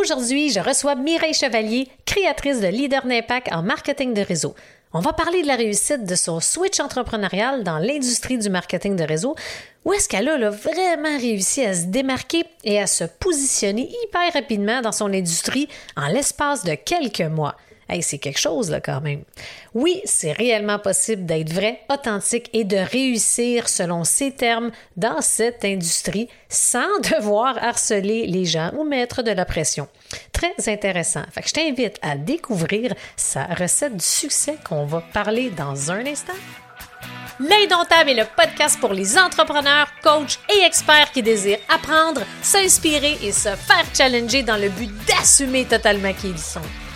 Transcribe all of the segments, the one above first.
Aujourd'hui, je reçois Mireille Chevalier, créatrice de Leader d'Impact en marketing de réseau. On va parler de la réussite de son switch entrepreneurial dans l'industrie du marketing de réseau, où est-ce qu'elle a vraiment réussi à se démarquer et à se positionner hyper rapidement dans son industrie en l'espace de quelques mois? C'est quelque chose là quand même. Oui, c'est réellement possible d'être vrai, authentique et de réussir selon ses termes dans cette industrie sans devoir harceler les gens ou mettre de la pression. Très intéressant. Fait je t'invite à découvrir sa recette du succès qu'on va parler dans un instant. L'Indomptable est le podcast pour les entrepreneurs, coachs et experts qui désirent apprendre, s'inspirer et se faire challenger dans le but d'assumer totalement qui ils sont.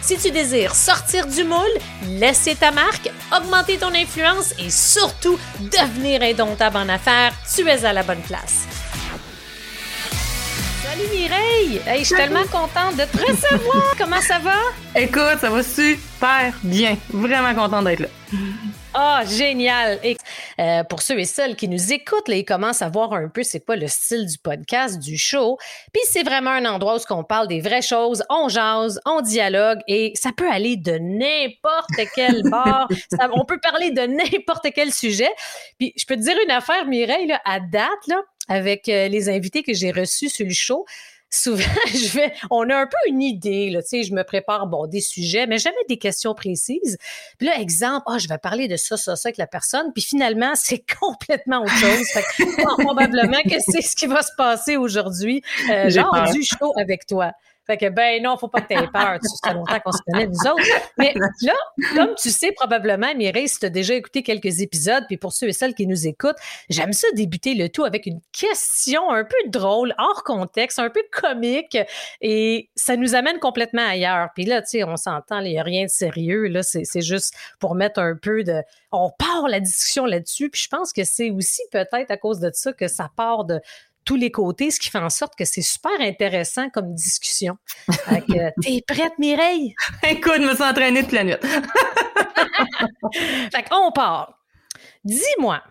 Si tu désires sortir du moule, laisser ta marque, augmenter ton influence et surtout devenir indomptable en affaires, tu es à la bonne place. Salut Mireille! je suis tellement contente de te recevoir! Comment ça va? Écoute, ça va super bien. Vraiment contente d'être là. Ah, génial! Et, euh, pour ceux et celles qui nous écoutent, là, ils commencent à voir un peu c'est quoi le style du podcast, du show. Puis c'est vraiment un endroit où on parle des vraies choses, on jase, on dialogue et ça peut aller de n'importe quel bord. on peut parler de n'importe quel sujet. Puis je peux te dire une affaire, Mireille, là, à date, là, avec euh, les invités que j'ai reçus sur le show, souvent, je vais, on a un peu une idée, là, tu sais, je me prépare, bon, des sujets, mais jamais des questions précises. Puis là, exemple, ah, je vais parler de ça, ça, ça avec la personne, puis finalement, c'est complètement autre chose. Fait probablement que c'est ce qui va se passer aujourd'hui, euh, genre du show avec toi. Fait que, ben non, faut pas que tu aies peur. Ça fait longtemps qu'on se connaît, nous autres. Mais là, comme tu sais probablement, Mireille, si tu as déjà écouté quelques épisodes, puis pour ceux et celles qui nous écoutent, j'aime ça débuter le tout avec une question un peu drôle, hors contexte, un peu comique, et ça nous amène complètement ailleurs. Puis là, tu sais, on s'entend, il n'y a rien de sérieux, là, c'est juste pour mettre un peu de... On part la discussion là-dessus, puis je pense que c'est aussi peut-être à cause de ça que ça part de tous les côtés, ce qui fait en sorte que c'est super intéressant comme discussion. T'es prête, Mireille? Écoute, je me suis entraînée toute la nuit. fait qu'on part. Dis-moi,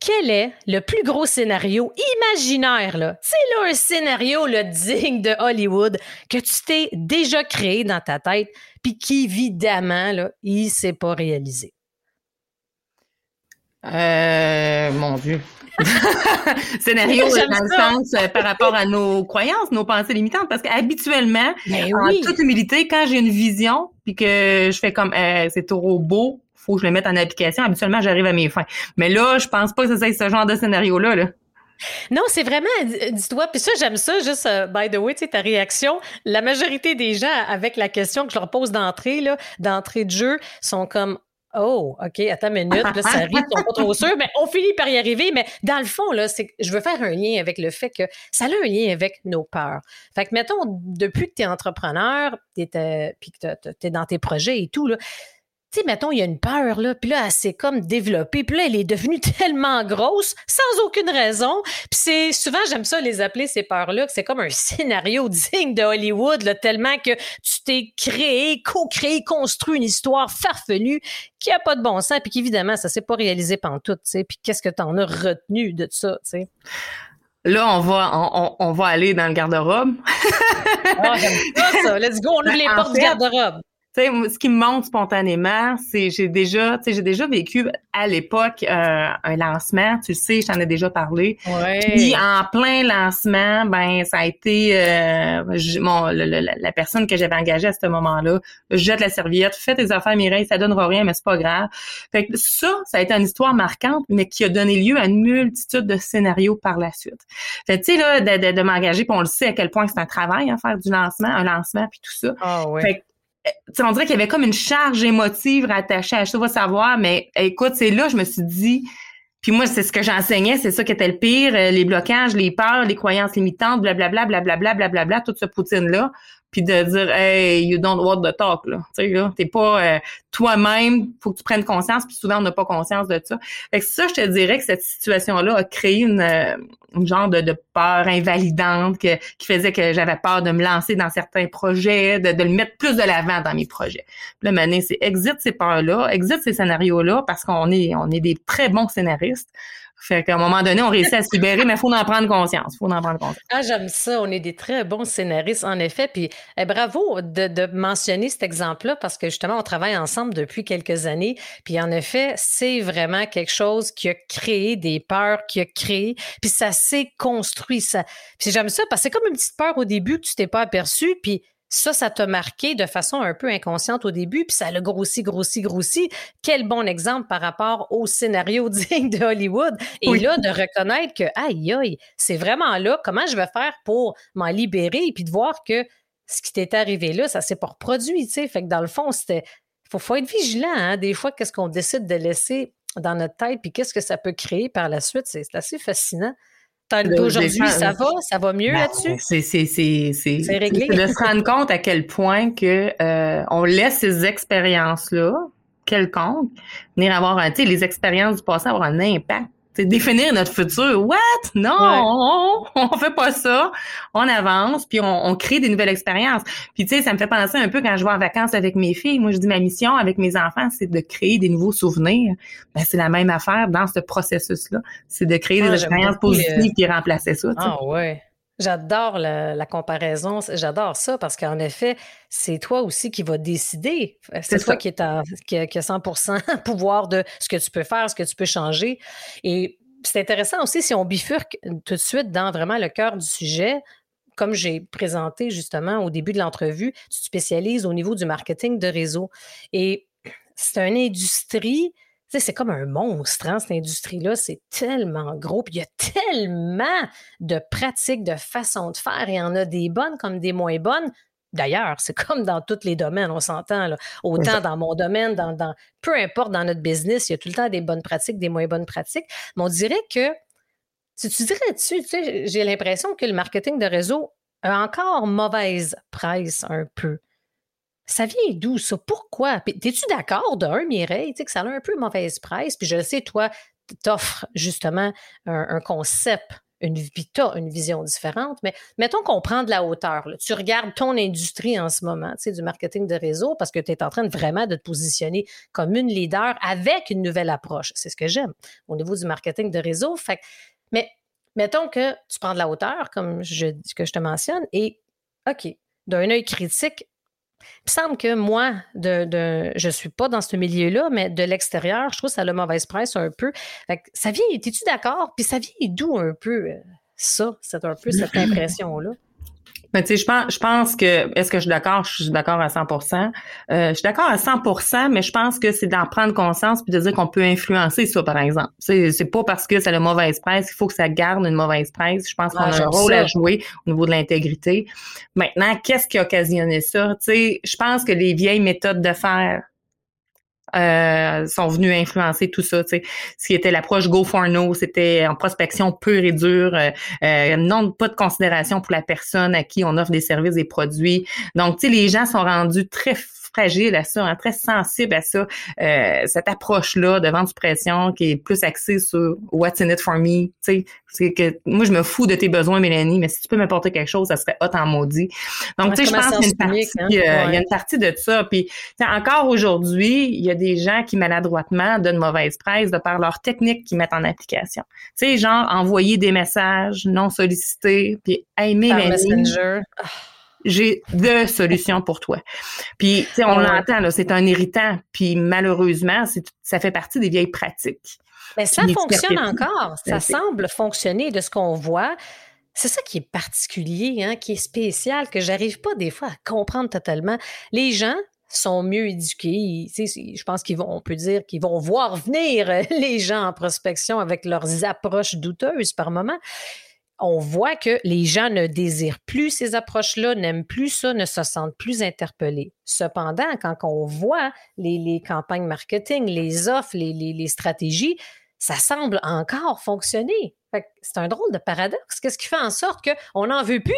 quel est le plus gros scénario imaginaire, là? C'est là un scénario le digne de Hollywood que tu t'es déjà créé dans ta tête, puis qui, évidemment, là, il s'est pas réalisé. Euh, mon Dieu. Scénario dans le sens euh, par rapport à nos croyances, nos pensées limitantes, parce qu'habituellement, ben en toute humilité, quand j'ai une vision, puis que je fais comme euh, c'est trop beau, faut que je le mette en application, habituellement j'arrive à mes fins. Mais là, je pense pas que c'est ce genre de scénario-là. Là. Non, c'est vraiment, dis-toi, puis ça, j'aime ça, juste, by the way, tu sais, ta réaction. La majorité des gens, avec la question que je leur pose d'entrée, là, d'entrée de jeu, sont comme, Oh, OK, attends une minute. Là, ça arrive, sont pas trop sûrs, mais on finit par y arriver. Mais dans le fond, là, c'est je veux faire un lien avec le fait que ça a un lien avec nos peurs. Fait que, mettons, depuis que tu es entrepreneur, puis que tu es dans tes projets et tout, là, tu sais, mettons, il y a une peur, là, puis là, elle s'est comme développée, puis là, elle est devenue tellement grosse, sans aucune raison. Puis c'est souvent, j'aime ça les appeler ces peurs-là, que c'est comme un scénario digne de Hollywood, là, tellement que tu t'es créé, co-créé, construit une histoire farfelue qui a pas de bon sens, puis qu'évidemment, ça s'est pas réalisé pendant tout, tu sais. Puis qu'est-ce que tu en as retenu de ça, tu sais? Là, on va, on, on, va aller dans le garde-robe. ah, j'aime ça. Let's go, on ouvre les portes du garde-robe sais, ce qui me monte spontanément, c'est j'ai déjà, tu sais, j'ai déjà vécu à l'époque euh, un lancement, tu sais, j'en ai déjà parlé. Ouais. Puis en plein lancement, ben ça a été euh, mon, la personne que j'avais engagée à ce moment-là, jette la serviette, fais tes affaires Mireille, ça donnera rien, mais c'est pas grave. Fait que ça, ça a été une histoire marquante, mais qui a donné lieu à une multitude de scénarios par la suite. Fait tu sais là, de, de, m'engager, puis on le sait à quel point c'est un travail à hein, faire du lancement, un lancement, puis tout ça. Ah ouais on dirait qu'il y avait comme une charge émotive rattachée à ça, va savoir, mais écoute, c'est là, je me suis dit, puis moi, c'est ce que j'enseignais, c'est ça qui était le pire, euh, les blocages, les peurs, les croyances limitantes, blablabla, blablabla, blablabla, toute ce poutine-là. Puis de dire hey you don't want the talk là. Tu sais là t'es pas euh, toi-même faut que tu prennes conscience puis souvent on n'a pas conscience de ça. Fait que ça je te dirais que cette situation là a créé une, euh, une genre de, de, peur invalidante que, qui faisait que j'avais peur de me lancer dans certains projets de, de le mettre plus de l'avant dans mes projets. Là maintenant c'est exit ces peurs là exit ces scénarios là parce qu'on est on est des très bons scénaristes fait qu'à un moment donné, on réussit à se libérer, mais il faut en prendre conscience. faut en prendre conscience. Ah, j'aime ça. On est des très bons scénaristes, en effet. Puis eh, bravo de, de, mentionner cet exemple-là parce que justement, on travaille ensemble depuis quelques années. Puis en effet, c'est vraiment quelque chose qui a créé des peurs, qui a créé, puis ça s'est construit. Ça. Puis j'aime ça parce que c'est comme une petite peur au début que tu t'es pas aperçu, puis ça, ça t'a marqué de façon un peu inconsciente au début, puis ça l'a grossi, grossi, grossi. Quel bon exemple par rapport au scénario digne de Hollywood. Et là, de reconnaître que, aïe, aïe, c'est vraiment là, comment je vais faire pour m'en libérer, et puis de voir que ce qui t'est arrivé là, ça s'est pas reproduit, tu sais. Fait que dans le fond, c'était, faut, faut être vigilant, hein. Des fois, qu'est-ce qu'on décide de laisser dans notre tête, puis qu'est-ce que ça peut créer par la suite, c'est assez fascinant. Aujourd'hui, ça va? Ça va mieux ben, là-dessus? C'est, c'est, c'est, c'est, réglé. de se rendre compte à quel point que euh, on laisse ces expériences-là, quelconques, venir avoir un, tu sais, les expériences du passé avoir un impact c'est définir notre futur. What? Non, on, fait pas ça. On avance, puis on, crée des nouvelles expériences. Puis tu sais, ça me fait penser un peu quand je vais en vacances avec mes filles. Moi, je dis ma mission avec mes enfants, c'est de créer des nouveaux souvenirs. Ben, c'est la même affaire dans ce processus-là. C'est de créer des ah, expériences positives qui remplacer ça. Ah ouais. J'adore la, comparaison, j'adore ça parce qu'en effet, c'est toi aussi qui vas décider. C'est toi qui, est qui, a, 100% pouvoir de ce que tu peux faire, ce que tu peux changer. Et c'est intéressant aussi si on bifurque tout de suite dans vraiment le cœur du sujet. Comme j'ai présenté justement au début de l'entrevue, tu te spécialises au niveau du marketing de réseau. Et c'est une industrie c'est comme un monstre, hein, cette industrie-là. C'est tellement gros. Puis il y a tellement de pratiques, de façons de faire. Il y en a des bonnes comme des moins bonnes. D'ailleurs, c'est comme dans tous les domaines, on s'entend. Autant dans mon domaine, dans, peu importe dans notre business, il y a tout le temps des bonnes pratiques, des moins bonnes pratiques. Mais on dirait que, tu, tu dirais-tu, tu sais, j'ai l'impression que le marketing de réseau a encore mauvaise presse un peu. Ça vient d'où ça? Pourquoi? T'es-tu d'accord d'un, Mireille, que ça a un peu mauvaise presse? Puis je sais, toi, t'offres justement un, concept une, une vision différente, mais mettons qu'on prend de la hauteur. Tu regardes ton industrie en ce moment, tu sais, du marketing de réseau, parce que tu es en train de vraiment de te positionner comme une leader avec une nouvelle approche. C'est ce que j'aime au niveau du marketing de réseau. Mais mettons que tu prends de la hauteur, comme je, que je te mentionne, et OK, d'un œil critique, il me semble que moi, de, de je suis pas dans ce milieu-là, mais de l'extérieur, je trouve que ça a la mauvaise presse un peu. ça vient, es-tu d'accord? Puis ça vient d'où un peu euh, ça, c'est un peu cette impression-là? Mais tu sais, je pense, je pense que, est-ce que je suis d'accord? Je suis d'accord à 100% euh, Je suis d'accord à 100% mais je pense que c'est d'en prendre conscience puis de dire qu'on peut influencer ça, par exemple. C'est, c'est pas parce que ça a une mauvaise presse il faut que ça garde une mauvaise presse. Je pense qu'on a un rôle à jouer au niveau de l'intégrité. Maintenant, qu'est-ce qui a occasionné ça? Tu sais, je pense que les vieilles méthodes de faire euh, sont venus influencer tout ça. sais Ce qui était l'approche Go for No, c'était en prospection pure et dure, euh, euh, non pas de considération pour la personne à qui on offre des services et produits. Donc, tu sais, les gens sont rendus très fragile à ça, hein, très sensible à ça, euh, cette approche-là de vente suppression qui est plus axée sur what's in it for me. Tu sais, c'est que moi je me fous de tes besoins, Mélanie, mais si tu peux m'apporter quelque chose, ça serait hot en maudit. Donc tu sais, je pense qu'il y a une partie, hein? euh, il y a une partie de ça. Puis encore aujourd'hui, il y a des gens qui maladroitement donnent mauvaise presse de par leur technique qu'ils mettent en application. Tu sais, genre envoyer des messages non sollicités, puis hey Mélanie. Messenger. J'ai deux solutions pour toi. Puis, tu sais, on l'entend, là, c'est un irritant. Puis, malheureusement, ça fait partie des vieilles pratiques. Mais ça fonctionne encore. Ça semble fonctionner de ce qu'on voit. C'est ça qui est particulier, hein, qui est spécial, que j'arrive pas des fois à comprendre totalement. Les gens sont mieux éduqués. Je pense qu'ils vont, on peut dire qu'ils vont voir venir les gens en prospection avec leurs approches douteuses par moment on voit que les gens ne désirent plus ces approches-là, n'aiment plus ça, ne se sentent plus interpellés. Cependant, quand on voit les, campagnes marketing, les offres, les, stratégies, ça semble encore fonctionner. C'est un drôle de paradoxe. Qu'est-ce qui fait en sorte qu'on n'en veut plus?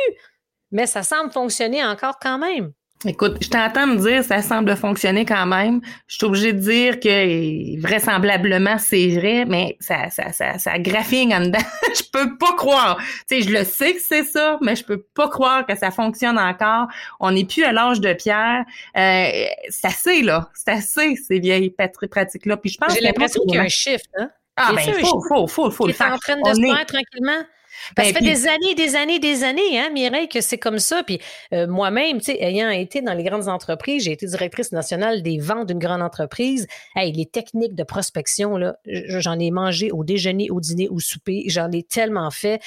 Mais ça semble fonctionner encore quand même. Écoute, je t'entends me dire ça semble fonctionner quand même. Je suis obligée de dire que vraisemblablement c'est vrai, mais ça, ça, ça, ça graphine en dedans. je peux pas croire. Tu sais, je le sais que c'est ça, mais je peux pas croire que ça fonctionne encore. On n'est plus à l'âge de pierre. Euh, c'est assez, là. C'est assez, ces vieilles pratiques-là. Puis je pense J'ai l'impression qu'il y a un shift, hein? Ah, ben, faut, faut, faut, faut, le faire. en train de se faire tranquillement. Ben, ça fait des années, des années, des années, hein, Mireille, que c'est comme ça. Puis euh, moi-même, tu sais, ayant été dans les grandes entreprises, j'ai été directrice nationale des ventes d'une grande entreprise. Hey, les techniques de prospection, là, j'en ai mangé au déjeuner, au dîner, au souper. J'en ai tellement fait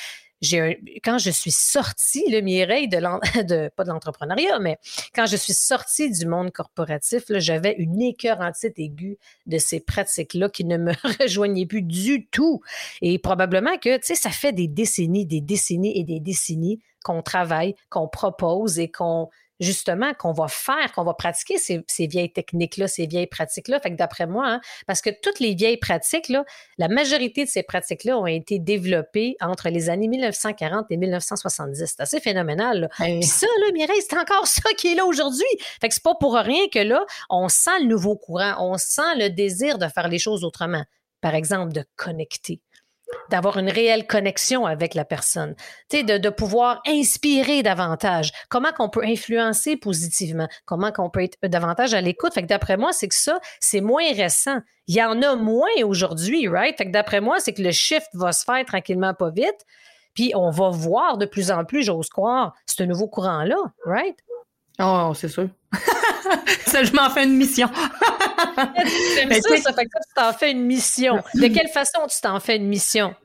quand je suis sortie, le Mireille, de, de pas de l'entrepreneuriat, mais quand je suis sortie du monde corporatif, j'avais une écœurantite aiguë de ces pratiques-là qui ne me rejoignaient plus du tout. Et probablement que, tu sais, ça fait des décennies, des décennies et des décennies qu'on travaille, qu'on propose et qu'on justement qu'on va faire, qu'on va pratiquer ces, vieilles techniques-là, ces vieilles pratiques-là. Fait que d'après moi, hein, parce que toutes les vieilles pratiques, là, la majorité de ces pratiques-là ont été développées entre les années 1940 et 1970. C'est assez phénoménal. Puis ça, là, Mireille, c'est encore ça qui est là aujourd'hui. Fait que c'est pas pour rien que là, on sent le nouveau courant, on sent le désir de faire les choses autrement. Par exemple, de connecter d'avoir une réelle connexion avec la personne, de, de pouvoir inspirer davantage. Comment qu'on peut influencer positivement? Comment qu'on peut être davantage à l'écoute? Fait que d'après moi, c'est que ça, c'est moins récent. Il y en a moins aujourd'hui, right? Fait que d'après moi, c'est que le shift va se faire tranquillement pas vite. Puis on va voir de plus en plus, j'ose croire, ce nouveau courant-là, right? Oh, c'est sûr. ça, je m'en fais une mission. ça, ça fait que tu t'en fais une mission. De quelle façon tu t'en fais une mission?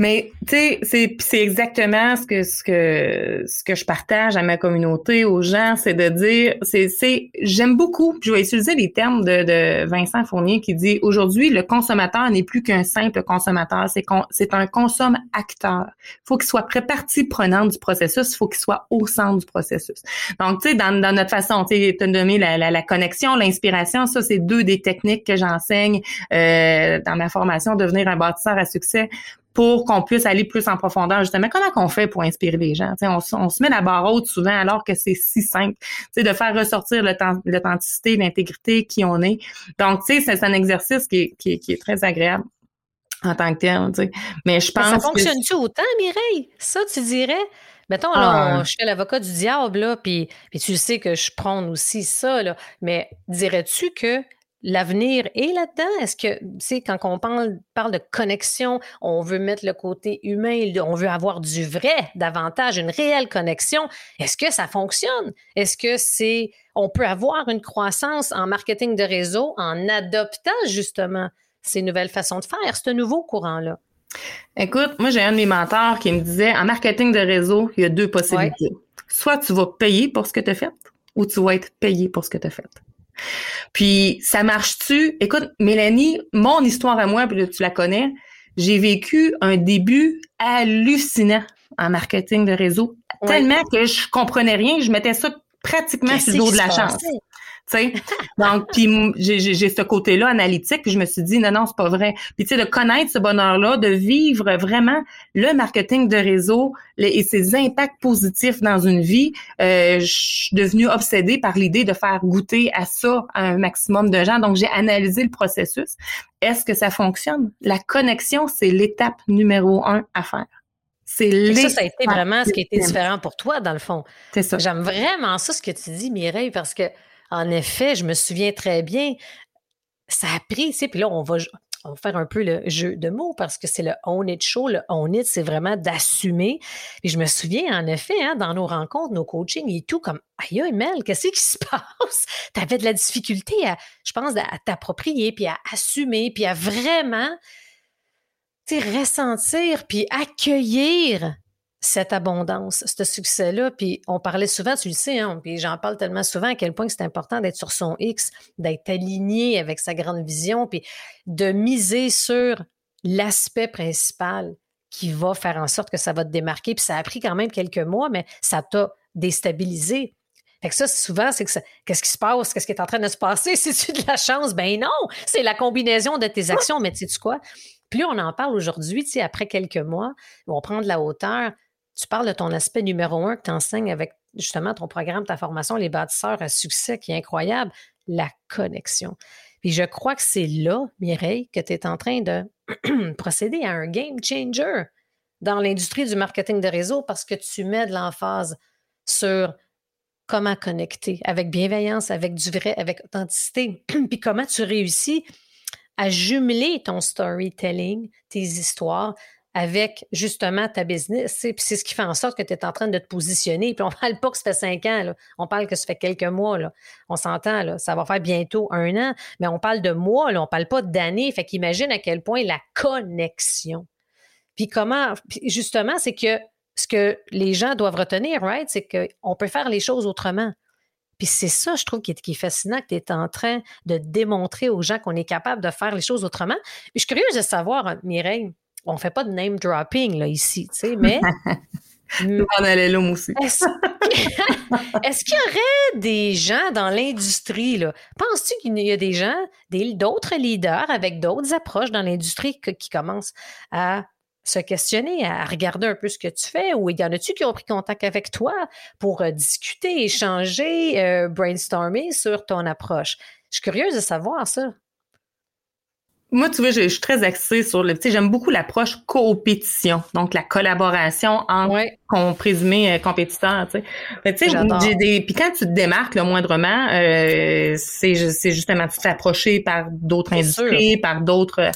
Mais tu sais, c'est c'est exactement ce que ce que ce que je partage à ma communauté, aux gens, c'est de dire, c'est c'est j'aime beaucoup. Je vais utiliser les termes de, de Vincent Fournier qui dit aujourd'hui le consommateur n'est plus qu'un simple consommateur, c'est c'est un consomme acteur. Faut qu'il soit partie prenante du processus, faut qu'il soit au centre du processus. Donc tu sais dans, dans notre façon, tu sais, donné la, la, la connexion, l'inspiration, ça c'est deux des techniques que j'enseigne euh, dans ma formation devenir un bâtisseur à succès pour qu'on puisse aller plus en profondeur, justement. Comment qu'on fait pour inspirer les gens? on, on, se met la barre haute souvent alors que c'est si simple de faire ressortir l'authenticité, l'intégrité, qui on est. Donc, tu sais, c'est un exercice qui est, qui, est, très agréable en tant que tel. Mais je pense. ça fonctionne-tu autant, Mireille? Ça, tu dirais? Mettons, là, ah. je suis l'avocat du diable, là, puis, puis tu sais que je prône aussi ça, là, mais dirais-tu que l'avenir est là-dedans? Est-ce que, tu sais, quand on parle, parle de connexion, on veut mettre le côté humain, on veut avoir du vrai davantage, une réelle connexion. Est-ce que ça fonctionne? Est-ce que c'est, on peut avoir une croissance en marketing de réseau en adoptant justement ces nouvelles façons de faire, ce nouveau courant-là? Écoute, moi, j'ai un de mes mentors qui me disait, en marketing de réseau, il y a deux possibilités. Soit tu vas payer pour ce que tu as fait, ou tu vas être payé pour ce que tu as fait. Puis ça marche-tu? Écoute, Mélanie, mon histoire à moi, puis tu la connais, j'ai vécu un début hallucinant en marketing de réseau, tellement que je comprenais rien, je mettais ça pratiquement sur le dos de la chance. Donc, puis j'ai ce côté-là analytique, puis je me suis dit, non, non, c'est pas vrai. Puis, tu sais, de connaître ce bonheur-là, de vivre vraiment le marketing de réseau et ses impacts positifs dans une vie, euh, je suis devenue obsédée par l'idée de faire goûter à ça à un maximum de gens. Donc, j'ai analysé le processus. Est-ce que ça fonctionne? La connexion, c'est l'étape numéro un à faire. C'est ça, ça a été vraiment ce qui a été différent pour toi, dans le fond. C'est ça. J'aime vraiment ça, ce que tu dis, Mireille, parce que en effet, je me souviens très bien, ça a pris, tu sais, puis là, on va, on va faire un peu le jeu de mots parce que c'est le own it show. Le own it, c'est vraiment d'assumer. Puis je me souviens, en effet, hein, dans nos rencontres, nos coachings et tout, comme, aïe, Mel, qu'est-ce qui se passe? Tu avais de la difficulté à, je pense, à t'approprier, puis à assumer, puis à vraiment, ressentir, puis accueillir cette abondance, ce succès-là. Puis on parlait souvent, tu le sais, hein, puis j'en parle tellement souvent à quel point c'est important d'être sur son X, d'être aligné avec sa grande vision, puis de miser sur l'aspect principal qui va faire en sorte que ça va te démarquer. Puis ça a pris quand même quelques mois, mais ça t'a déstabilisé. Fait que ça, souvent, c'est que qu'est-ce qui se passe? Qu'est-ce qui est en train de se passer? C'est-tu de la chance? Ben non! C'est la combinaison de tes actions. Mais tu sais quoi? Plus on en parle aujourd'hui, tu après quelques mois, on prend de la hauteur, tu parles de ton aspect numéro un que tu enseignes avec justement ton programme, ta formation, les bâtisseurs à succès, qui est incroyable, la connexion. Puis je crois que c'est là, Mireille, que tu es en train de procéder à un game changer dans l'industrie du marketing de réseau parce que tu mets de l'emphase sur comment connecter avec bienveillance, avec du vrai, avec authenticité, puis comment tu réussis à jumeler ton storytelling, tes histoires avec justement ta business. Puis c'est ce qui fait en sorte que tu es en train de te positionner. Puis on parle pas que ça fait cinq ans, on parle que ça fait quelques mois. On s'entend, ça va faire bientôt un an, mais on parle de mois, on parle pas d'années. Fait qu'imagine à quel point la connexion. Puis comment, justement, c'est que ce que les gens doivent retenir, right, c'est qu'on peut faire les choses autrement. Puis c'est ça, je trouve, qui est, fascinant, que tu es en train de démontrer aux gens qu'on est capable de faire les choses autrement. Je suis curieuse de savoir, Mireille, on fait pas de name dropping là, ici, tu sais, mais. On allait là, aussi. Est-ce qu'il y aurait des gens dans l'industrie, là? Penses-tu qu'il y a des gens, d'autres leaders avec d'autres approches dans l'industrie qui commencent à se questionner, à regarder un peu ce que tu fais, ou il y en a-tu qui ont pris contact avec toi pour euh, discuter, échanger, euh, brainstormer sur ton approche? Je suis curieuse de savoir ça. Moi, tu vois, je, suis très axée sur le, tu sais, j'aime beaucoup l'approche coopétition, donc la collaboration entre ouais. présumés euh, compétiteurs, tu sais. tu sais, j'ai des, puis quand tu te démarques le moindrement, euh, c'est, c'est justement tu t'approcher par d'autres industries, par d'autres.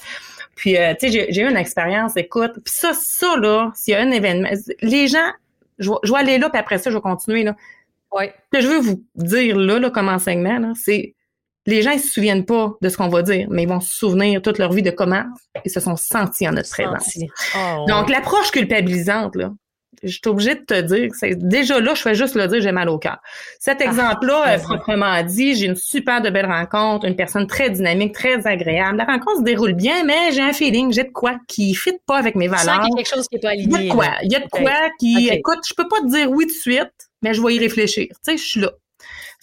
Puis, euh, tu sais, j'ai, eu une expérience, écoute, puis ça, ça là, s'il y a un événement, les gens, je, je vais aller là, puis après ça, je vais continuer là. Ouais. Ce que je veux vous dire là, là comme enseignement, là, c'est les gens, ils se souviennent pas de ce qu'on va dire, mais ils vont se souvenir toute leur vie de comment ils se sont sentis en notre présence. Oh, Donc, l'approche culpabilisante, là, je suis obligée de te dire c'est déjà là, je fais juste le dire, j'ai mal au cœur. Cet ah, exemple-là, proprement dit, j'ai une super de belle rencontre, une personne très dynamique, très agréable. La rencontre se déroule bien, mais j'ai un feeling, j'ai de quoi qui fit pas avec mes valeurs. Il y a quelque chose qui est pas aligné. Il y a de quoi, il y a de quoi qui, écoute, je peux pas te dire oui de suite, mais je vais y réfléchir. Tu sais, je suis là.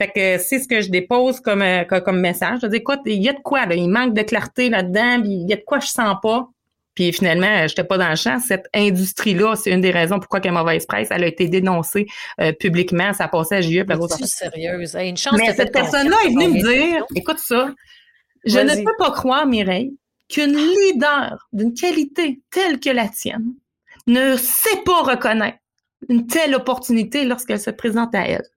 Fait que c'est ce que je dépose comme, euh, comme message. Je dis, écoute, il y a de quoi, là? Il manque de clarté là-dedans, il y a de quoi je sens pas. Puis finalement, j'étais pas dans le champ. Cette industrie-là, c'est une des raisons pourquoi qu'elle mauvaise presse. Elle a été dénoncée euh, publiquement. Ça passait à JE. C'est sérieuse? une chance Mais cette personne-là est venue me dire, écoute ça, je ne peux pas croire, Mireille, qu'une leader d'une qualité telle que la tienne ne sait pas reconnaître une telle opportunité lorsqu'elle se présente à elle.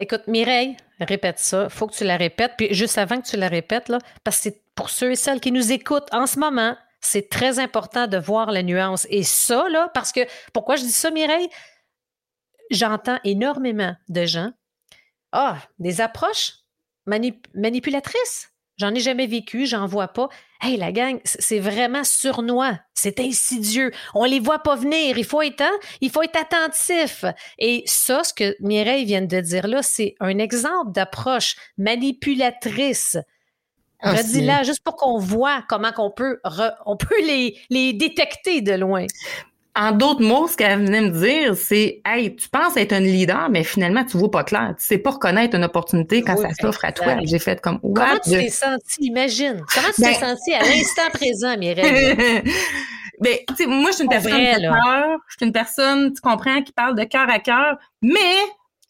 Écoute, Mireille, répète ça. Faut que tu la répètes. Puis juste avant que tu la répètes, là, parce que pour ceux et celles qui nous écoutent en ce moment, c'est très important de voir la nuance. Et ça, là, parce que pourquoi je dis ça, Mireille? J'entends énormément de gens. Ah, des approches manipulatrices. J'en ai jamais vécu, j'en vois pas. Hey, la gang, c'est vraiment surnois. C'est insidieux. On les voit pas venir. Il faut être, hein? il faut être attentif. Et ça, ce que Mireille vient de dire là, c'est un exemple d'approche manipulatrice. Ah, Redis-la juste pour qu'on voit comment qu'on peut, on peut les, les détecter de loin. En d'autres mots, ce qu'elle venait me dire, c'est Hey, tu penses être un leader, mais finalement, tu vois pas clair. Tu sais pas reconnaître une opportunité quand ça s'offre à toi. J'ai fait comme Comment tu t'es senti? Imagine. Comment tu t'es ben senti à l'instant présent, Mireille? ben, tu sais, moi, je suis une personne de cœur. Je suis une personne, tu comprends, qui parle de cœur à cœur, mais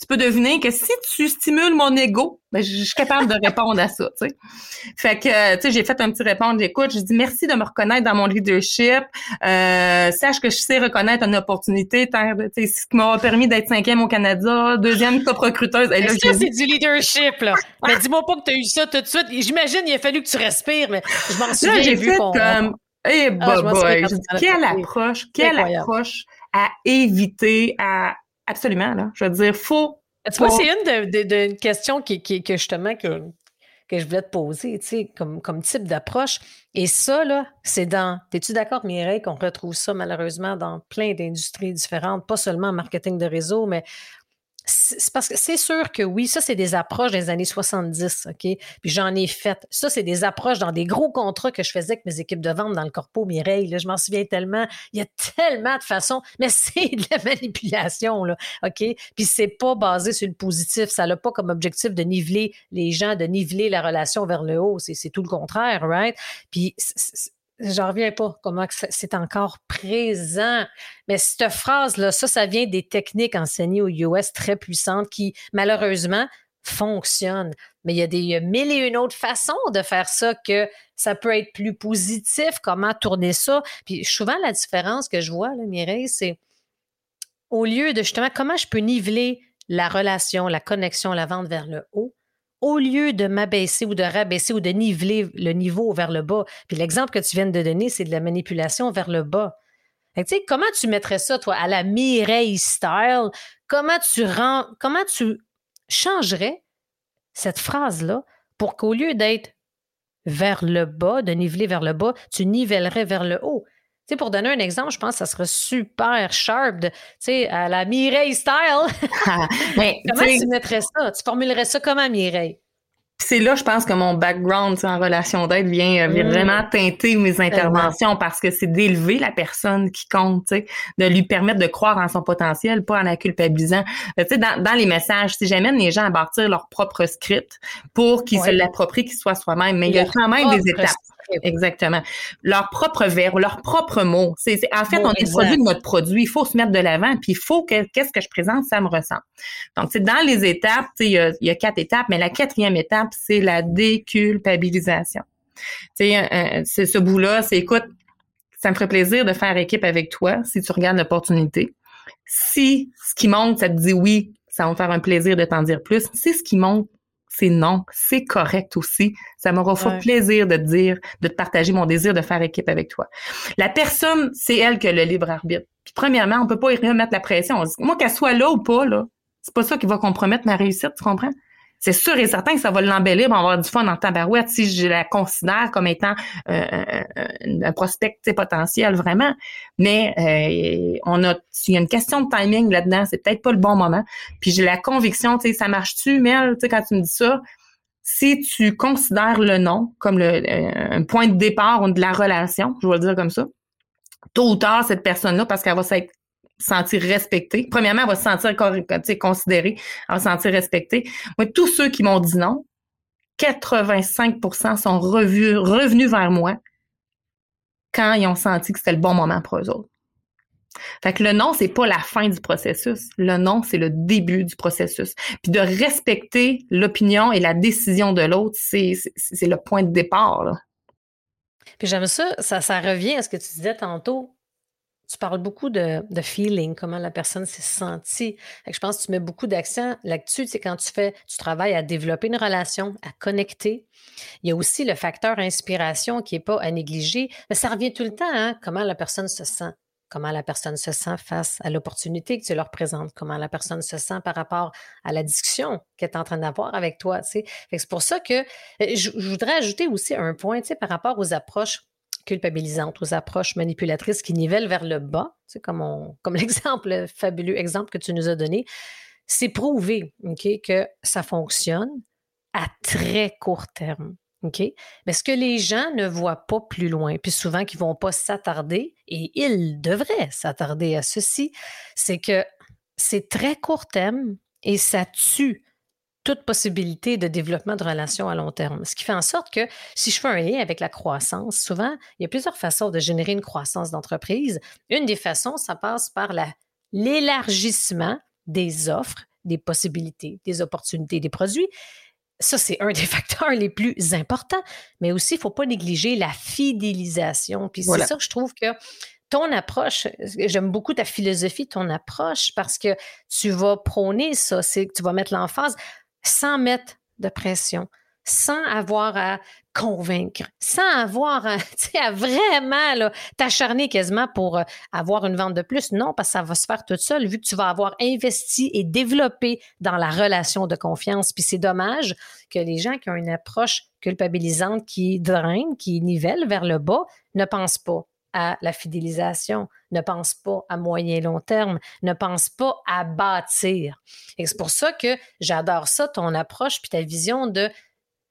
tu peux deviner que si tu stimules mon ego, ben, je suis capable de répondre à ça, tu sais. Fait que, tu sais, j'ai fait un petit répondre, j'écoute, je dis merci de me reconnaître dans mon leadership. Euh, sache que je sais reconnaître une opportunité, tu sais, ce qui m'a permis d'être cinquième au Canada, deuxième top recruteuse. Et là, ça, c'est du leadership, là? mais dis-moi pas que tu as eu ça tout de suite. J'imagine il a fallu que tu respires, mais je m'en souviens. j'ai vu comme, eh, bah, quelle approche, quelle approche à éviter, à Absolument, là. Je veux dire, faut. Tu vois, c'est une de, questions qui, qui, que justement que, que je voulais te poser, tu sais, comme, comme type d'approche. Et ça, là, c'est dans. Es-tu d'accord, Mireille, qu'on retrouve ça malheureusement dans plein d'industries différentes, pas seulement en marketing de réseau, mais c'est parce que c'est sûr que oui, ça, c'est des approches des années 70, OK? Puis j'en ai fait. Ça, c'est des approches dans des gros contrats que je faisais avec mes équipes de vente dans le corpo Mireille. Là, je m'en souviens tellement. Il y a tellement de façons, mais c'est de la manipulation, là, OK? Puis c'est pas basé sur le positif. Ça n'a pas comme objectif de niveler les gens, de niveler la relation vers le haut. C'est tout le contraire, right? Puis j'en reviens pas comment c'est encore présent. Mais cette phrase-là, ça, ça vient des techniques enseignées aux US très puissantes qui, malheureusement, fonctionnent. Mais il y a des mille et une autres façons de faire ça que ça peut être plus positif, comment tourner ça. Puis souvent, la différence que je vois, là, Mireille, c'est au lieu de justement comment je peux niveler la relation, la connexion, la vente vers le haut, au lieu de m'abaisser ou de rabaisser ou de niveler le niveau vers le bas. Puis l'exemple que tu viens de donner, c'est de la manipulation vers le bas. comment tu mettrais ça, toi, à la Mireille style? Comment tu rends, comment tu changerais cette phrase-là pour qu'au lieu d'être vers le bas, de niveler vers le bas, tu nivellerais vers le haut? Sais, pour donner un exemple, je pense que ça serait super sharp, tu sais, à la Mireille style. comment tu mettrais ça? Tu formulerais ça comment, Mireille? c'est là, je pense que mon background en relation d'aide vient, euh, mm. vraiment teinter mes interventions parce que c'est d'élever la personne qui compte, de lui permettre de croire en son potentiel, pas en la culpabilisant. Euh, dans, les messages, si j'amène les gens à bâtir leur propre script pour qu'ils se l'approprient, qu'ils soient soi-même, mais il y a quand même des étapes. Exactement. Leur propre verbe, leur propre mot. C'est, en fait, on est produit de notre produit. Il faut se mettre de l'avant, puis il faut que qu'est-ce que je présente, ça me ressemble. Donc, c'est dans les étapes, il y a, y a quatre étapes, mais la quatrième étape, c'est la déculpabilisation. Sais, c'est ce bout-là, c'est écoute, ça me ferait plaisir de faire équipe avec toi si tu regardes l'opportunité. Si ce qui monte, ça te dit oui, ça va me faire un plaisir de t'en dire plus. Si ce qui monte, c'est non, c'est correct aussi. Ça m'aura fait plaisir de te dire, de te partager mon désir de faire équipe avec toi. La personne, c'est elle qui a le libre arbitre. Puis premièrement, on peut pas y remettre la pression. moi, qu'elle soit là ou pas, là, c'est pas ça qui va compromettre ma réussite, tu comprends? C'est sûr et certain que ça va l'embellir, on va avoir du fun en tabarouette si je la considère comme étant euh, un prospect potentiel vraiment. Mais euh, on a, il y a une question de timing là-dedans, c'est peut-être pas le bon moment. Puis j'ai la conviction, tu sais, ça marche-tu, Mel, tu sais, quand tu me dis ça, si tu considères le nom comme le, euh, un point de départ de la relation, je vais le dire comme ça, tôt ou tard, cette personne-là, parce qu'elle va s'être sentir respectée. Premièrement, elle va se sentir considérée, elle va se sentir respectée. Moi, tous ceux qui m'ont dit non, 85 sont revus, revenus vers moi quand ils ont senti que c'était le bon moment pour eux autres. Fait que le non, c'est pas la fin du processus. Le non, c'est le début du processus. Puis de respecter l'opinion et la décision de l'autre, c'est, le point de départ. Là. Puis j'aime ça, ça, ça revient à ce que tu disais tantôt tu parles beaucoup de, feeling, comment la personne s'est sentie. je pense que tu mets beaucoup d'accent là-dessus. C'est quand tu fais, tu travailles à développer une relation, à connecter. Il y a aussi le facteur inspiration qui n'est pas à négliger. Mais ça revient tout le temps, hein, comment la personne se sent. Comment la personne se sent face à l'opportunité que tu leur présentes, comment la personne se sent par rapport à la discussion qu'elle est en train d'avoir avec toi. C'est pour ça que euh, je, je, voudrais ajouter aussi un point par rapport aux approches culpabilisantes, aux approches manipulatrices qui nivellent vers le bas, c'est comme, comme l'exemple, fabuleux exemple que tu nous as donné, c'est prouvé que ça fonctionne à très court terme. Mais ce que les gens ne voient pas plus loin, puis souvent qu'ils ne vont pas s'attarder, et ils devraient s'attarder à ceci, c'est que c'est très court terme et ça tue toute possibilité de développement de relations à long terme. Ce qui fait en sorte que si je fais un lien avec la croissance, souvent, il y a plusieurs façons de générer une croissance d'entreprise. Une des façons, ça passe par l'élargissement des offres, des possibilités, des opportunités, des produits. Ça, c'est un des facteurs les plus importants. Mais aussi, il ne faut pas négliger la fidélisation. Puis c'est ça que je trouve que ton approche, j'aime beaucoup ta philosophie, ton approche, parce que tu vas prôner ça, c'est que tu vas mettre l'emphase sans mettre de pression, sans avoir à convaincre, sans avoir à, vraiment t'acharner quasiment pour euh, avoir une vente de plus. Non, parce que ça va se faire tout seul vu que tu vas avoir investi et développé dans la relation de confiance. Puis c'est dommage que les gens qui ont une approche culpabilisante qui draine, qui nivelle vers le bas, ne pensent pas à la fidélisation, ne pense pas à moyen et long terme, ne pense pas à bâtir. Et c'est pour ça que j'adore ça, ton approche puis ta vision de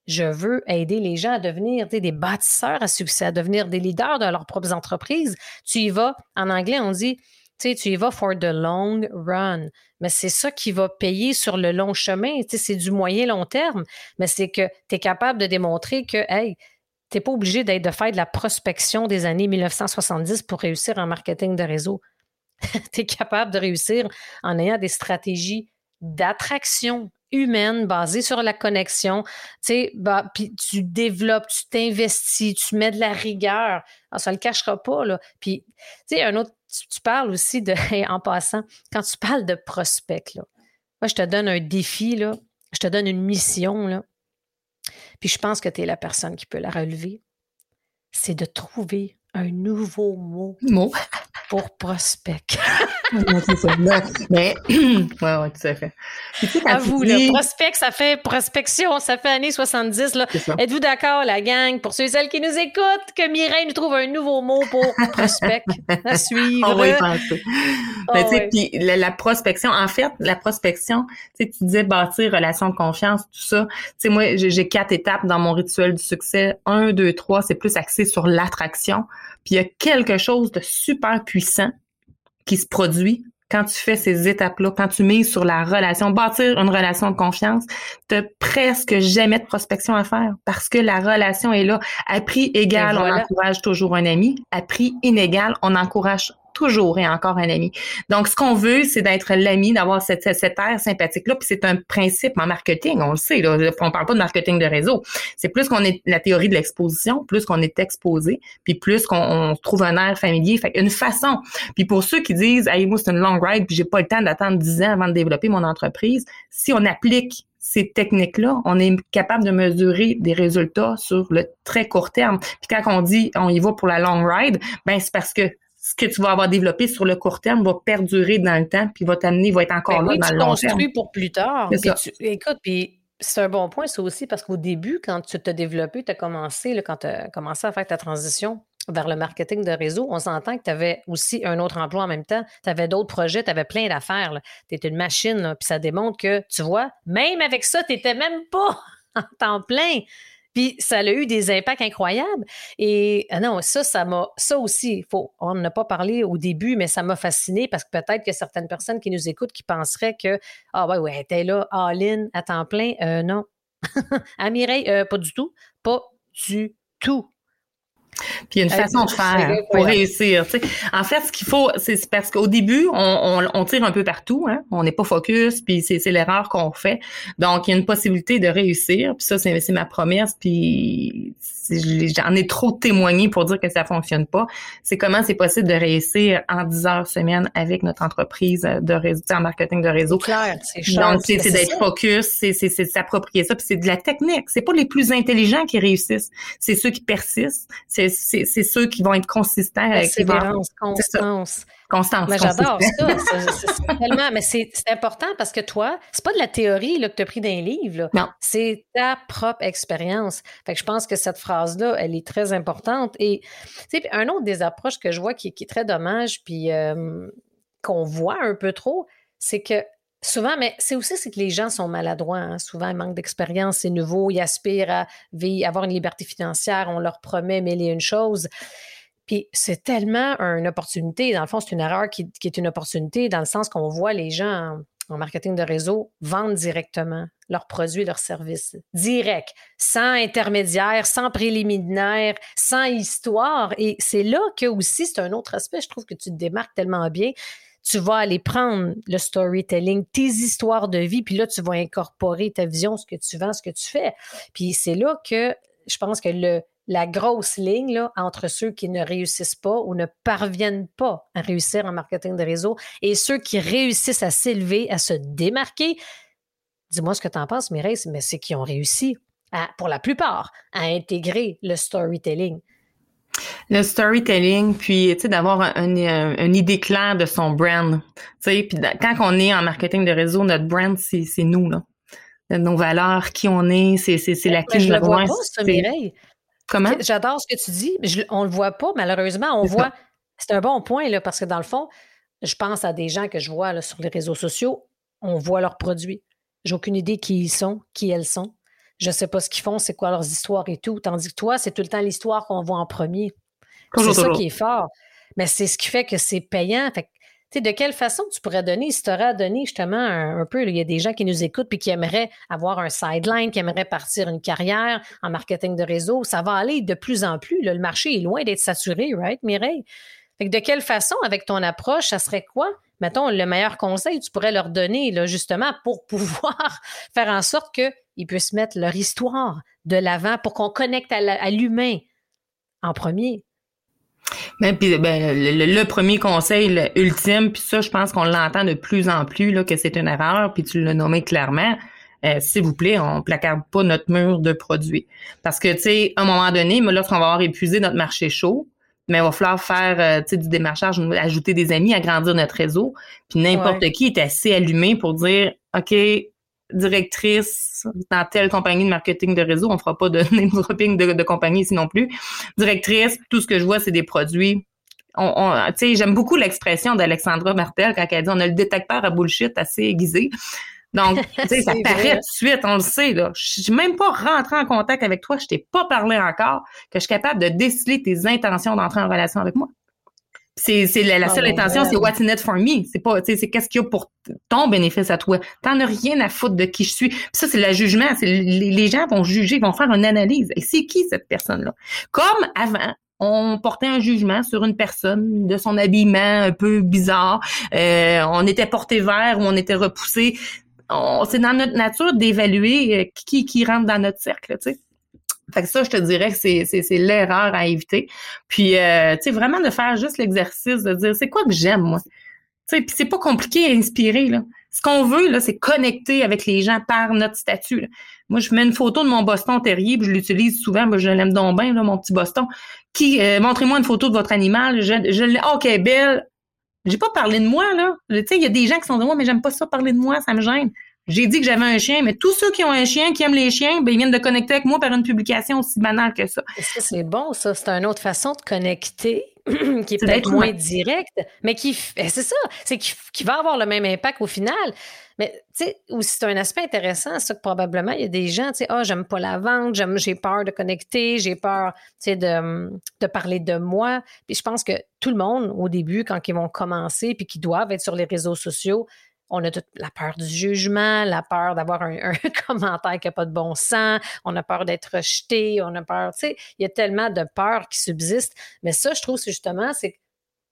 je veux aider les gens à devenir des bâtisseurs à succès, à devenir des leaders de leurs propres entreprises. Tu y vas, en anglais, on dit, tu y vas for the long run. Mais c'est ça qui va payer sur le long chemin. c'est du moyen long terme. Mais c'est que tu es capable de démontrer que, hey, Tu n'es pas obligé d'être de faire de la prospection des années 1970 pour réussir en marketing de réseau. tu es capable de réussir en ayant des stratégies d'attraction humaine basée sur la connexion. Tu bah, tu développes, tu t'investis, tu mets de la rigueur. Ah, ça ne le cachera pas, là. Tu un autre, tu, parles aussi de, en passant, quand tu parles de prospect, là, moi, je te donne un défi, là. Je te donne une mission, là. Puis je pense que tu es la personne qui peut la relever. C'est de trouver un nouveau mot. Mot pour prospect. Mais, ouais, ouais, tout à fait. à vous, le prospect, ça fait prospection, ça fait années 70. Êtes-vous d'accord, la gang, pour ceux et celles qui nous écoutent, que Mireille nous trouve un nouveau mot pour prospect à suivre? On va y penser. Ah puis la, prospection, en fait, la prospection, tu disais bâtir relation de confiance, tout ça. Tu sais, moi, j'ai quatre étapes dans mon rituel du succès. Un, deux, trois, c'est plus axé sur l'attraction. Puis il y a quelque chose de super puissant qui se produit quand tu fais ces étapes-là, quand tu mises sur la relation, bâtir une relation de confiance, tu presque jamais de prospection à faire parce que la relation est là. À prix égal, on encourage toujours un ami. À prix inégal, on encourage toujours et encore un ami. Donc, ce qu'on veut, c'est d'être l'ami, d'avoir cette, cette, air sympathique-là. Puis c'est un principe en marketing, on le sait. Là, on parle pas de marketing de réseau. C'est plus qu'on est la théorie de l'exposition, plus qu'on est exposé, puis plus qu'on trouve un air familier. Fait une façon. Puis pour ceux qui disent, hey, moi, c'est une long ride, puis j'ai pas le temps d'attendre 10 ans avant de développer mon entreprise, si on applique ces techniques-là, on est capable de mesurer des résultats sur le très court terme. Puis quand on dit on y va pour la long ride, ben c'est parce que ce que tu vas avoir développé sur le court terme va perdurer dans le temps, puis va t'amener, va être encore ben là dans le long terme. Tu pour plus tard. écoute, puis c'est un bon point, ça aussi, parce qu'au début, quand tu t'as développé, tu as commencé, quand tu as commencé à faire ta transition vers le marketing de réseau, on s'entend que tu avais aussi un autre emploi en même temps. Tu avais d'autres projets, tu avais plein d'affaires. Tu étais une machine, puis ça démontre que, tu vois, même avec ça, tu n'étais même pas en temps plein. Puis ça a eu des impacts incroyables. Et ah non, ça, ça m'a, ça aussi, faut, on n'a pas parlé au début, mais ça m'a fasciné parce que peut-être que certaines personnes qui nous écoutent qui penseraient que, ah ouais, ouais, t'es là, all-in, à temps plein. Euh, non. à euh, pas du tout. Pas du tout. Puis il y a une façon de faire pour réussir. En fait, ce qu'il faut, c'est parce qu'au début, on, tire un peu partout, hein? on n'est pas focus, puis c'est l'erreur qu'on fait. Donc, il y a une possibilité de réussir. Puis ça, c'est ma promesse. Puis j'en ai trop témoigné pour dire que ça fonctionne pas. C'est comment c'est possible de réussir en 10 heures semaine avec notre entreprise de réseau, en marketing de réseau. Clair, Donc, c'est d'être focus, c'est s'approprier ça, puis c'est de la technique. C'est pas les plus intelligents qui réussissent, c'est ceux qui persistent, c'est ceux qui vont être consistants. Persévérance, constance. Constance. Mais j'adore ça. C'est tellement, mais c'est important parce que toi, c'est pas de la théorie là, que tu as pris d'un livre. Non. C'est ta propre expérience. Fait que je pense que cette phrase-là, elle est très importante. Et un autre des approches que je vois qui, est très dommage, puis euh, qu'on voit un peu trop, c'est que Souvent, mais c'est aussi c'est que les gens sont maladroits. Hein. Souvent, ils manquent d'expérience, c'est nouveau, ils aspirent à avoir une liberté financière, on leur promet mille et une choses. Puis c'est tellement une opportunité. Dans le fond, c'est une erreur qui, est une opportunité dans le sens qu'on voit les gens en, marketing de réseau vendre directement leurs produits, leurs services. Direct, sans intermédiaire, sans préliminaire, sans histoire. Et c'est là que aussi, c'est un autre aspect, je trouve que tu te démarques tellement bien. Tu vas aller prendre le storytelling, tes histoires de vie, puis là, tu vas incorporer ta vision, ce que tu vends, ce que tu fais. Puis c'est là que je pense que le, la grosse ligne là, entre ceux qui ne réussissent pas ou ne parviennent pas à réussir en marketing de réseau et ceux qui réussissent à s'élever, à se démarquer. Dis-moi ce que tu en penses, Mireille, mais c'est qui ont réussi, à, pour la plupart, à intégrer le storytelling. Le storytelling, puis tu sais d'avoir un, une idée claire de son brand. Tu sais, puis quand on est en marketing de réseau, notre brand c'est nous là, nos valeurs, qui on est, c'est la clé de la vois pas, Mireille. Comment? J'adore ce que tu dis, mais on le voit pas, malheureusement. On voit. C'est un bon point, là, parce que dans le fond, je pense à des gens que je vois là, sur les réseaux sociaux, on voit leurs produits. J'ai aucune idée qui ils sont, qui elles sont. Je sais pas ce qu'ils font, c'est quoi leurs histoires et tout. Tandis que toi, c'est tout le temps l'histoire qu'on voit en premier. C'est ça qui est fort. Mais c'est ce qui fait que c'est payant. Fait de quelle façon tu pourrais donner, si tu aurais donné justement un, peu, il y a des gens qui nous écoutent puis qui aimeraient avoir un sideline, qui aimeraient partir une carrière en marketing de réseau, ça va aller de plus en plus. le marché est loin d'être saturé, right, Mireille? Fait que de quelle façon, avec ton approche, ça serait quoi? Mettons, le meilleur conseil tu pourrais leur donner, là, justement, pour pouvoir faire en sorte qu'ils puissent mettre leur histoire de l'avant pour qu'on connecte à l'humain en premier? Ben, puis, ben, le, premier conseil ultime, puis ça, je pense qu'on l'entend de plus en plus, là, que c'est une erreur, puis tu l'as nommé clairement. Euh, s'il vous plaît, on placarde pas notre mur de produits. Parce que, tu sais, à un moment donné, lorsqu'on va avoir épuisé notre marché chaud, mais il va falloir faire euh, sais du démarchage, ajouter des amis, agrandir notre réseau. Puis n'importe qui est assez allumé pour dire OK, directrice dans telle compagnie de marketing de réseau, on fera pas de name dropping de, de compagnie ici non plus. Directrice, tout ce que je vois, c'est des produits. On, on j'aime beaucoup l'expression d'Alexandra Martel quand elle dit on a le détecteur à bullshit assez aiguisé. Donc, tu sais, ça paraît tout de suite, on le sait, là. Je suis même pas rentré en contact avec toi, je t'ai pas parlé encore, que je suis capable de déceler tes intentions d'entrer en relation avec moi. C'est, c'est la, seule oh intention, c'est what's in it for me. C'est pas, tu sais, c'est qu'est-ce qu'il y a pour ton bénéfice à toi. T'en as rien à foutre de qui je suis. ça, c'est le jugement. C'est les, gens vont juger, vont faire une analyse. Et c'est qui cette personne-là? Comme avant, on portait un jugement sur une personne de son habillement un peu bizarre. Euh, on était porté vers ou on était repoussé. c'est dans notre nature d'évaluer euh, qui, qui rentre dans notre cercle, tu sais. Fait que ça, je te dirais que c'est, c'est, c'est l'erreur à éviter. Puis, euh, tu sais, vraiment de faire juste l'exercice de dire, c'est quoi que j'aime, moi? Tu sais, puis c'est pas compliqué à inspirer, là. Ce qu'on veut, là, c'est connecter avec les gens par notre statut. Moi, je mets une photo de mon Boston terrier, puis je l'utilise souvent, moi, je l'aime donc bien, là, mon petit Boston. Qui, euh, montrez-moi une photo de votre animal. Je, je OK, belle. J'ai pas parlé de moi, là. Tu sais, il y a des gens qui sont de moi, mais j'aime pas ça parler de moi, ça me gêne. J'ai dit que j'avais un chien, mais tous ceux qui ont un chien, qui aiment les chiens, ben, ils viennent de connecter avec moi par une publication aussi banale que ça. Ça, c'est bon, ça? C'est une autre façon de connecter qui est, peut-être moins directe, mais qui, ben, c'est ça, c'est qui, va avoir le même impact au final. Mais, tu sais, aussi, c'est un aspect intéressant, ça, que probablement, il y a des gens, tu sais, ah, j'aime pas la vente, j'ai peur de connecter, j'ai peur, tu sais, de, de parler de moi. Puis je pense que tout le monde, au début, quand ils vont commencer, puis qu'ils doivent être sur les réseaux sociaux, on a toute la peur du jugement, la peur d'avoir un, commentaire qui n'a pas de bon sens, on a peur d'être rejeté, on a peur, tu sais, il y a tellement de peurs qui subsistent. Mais ça, je trouve, justement, c'est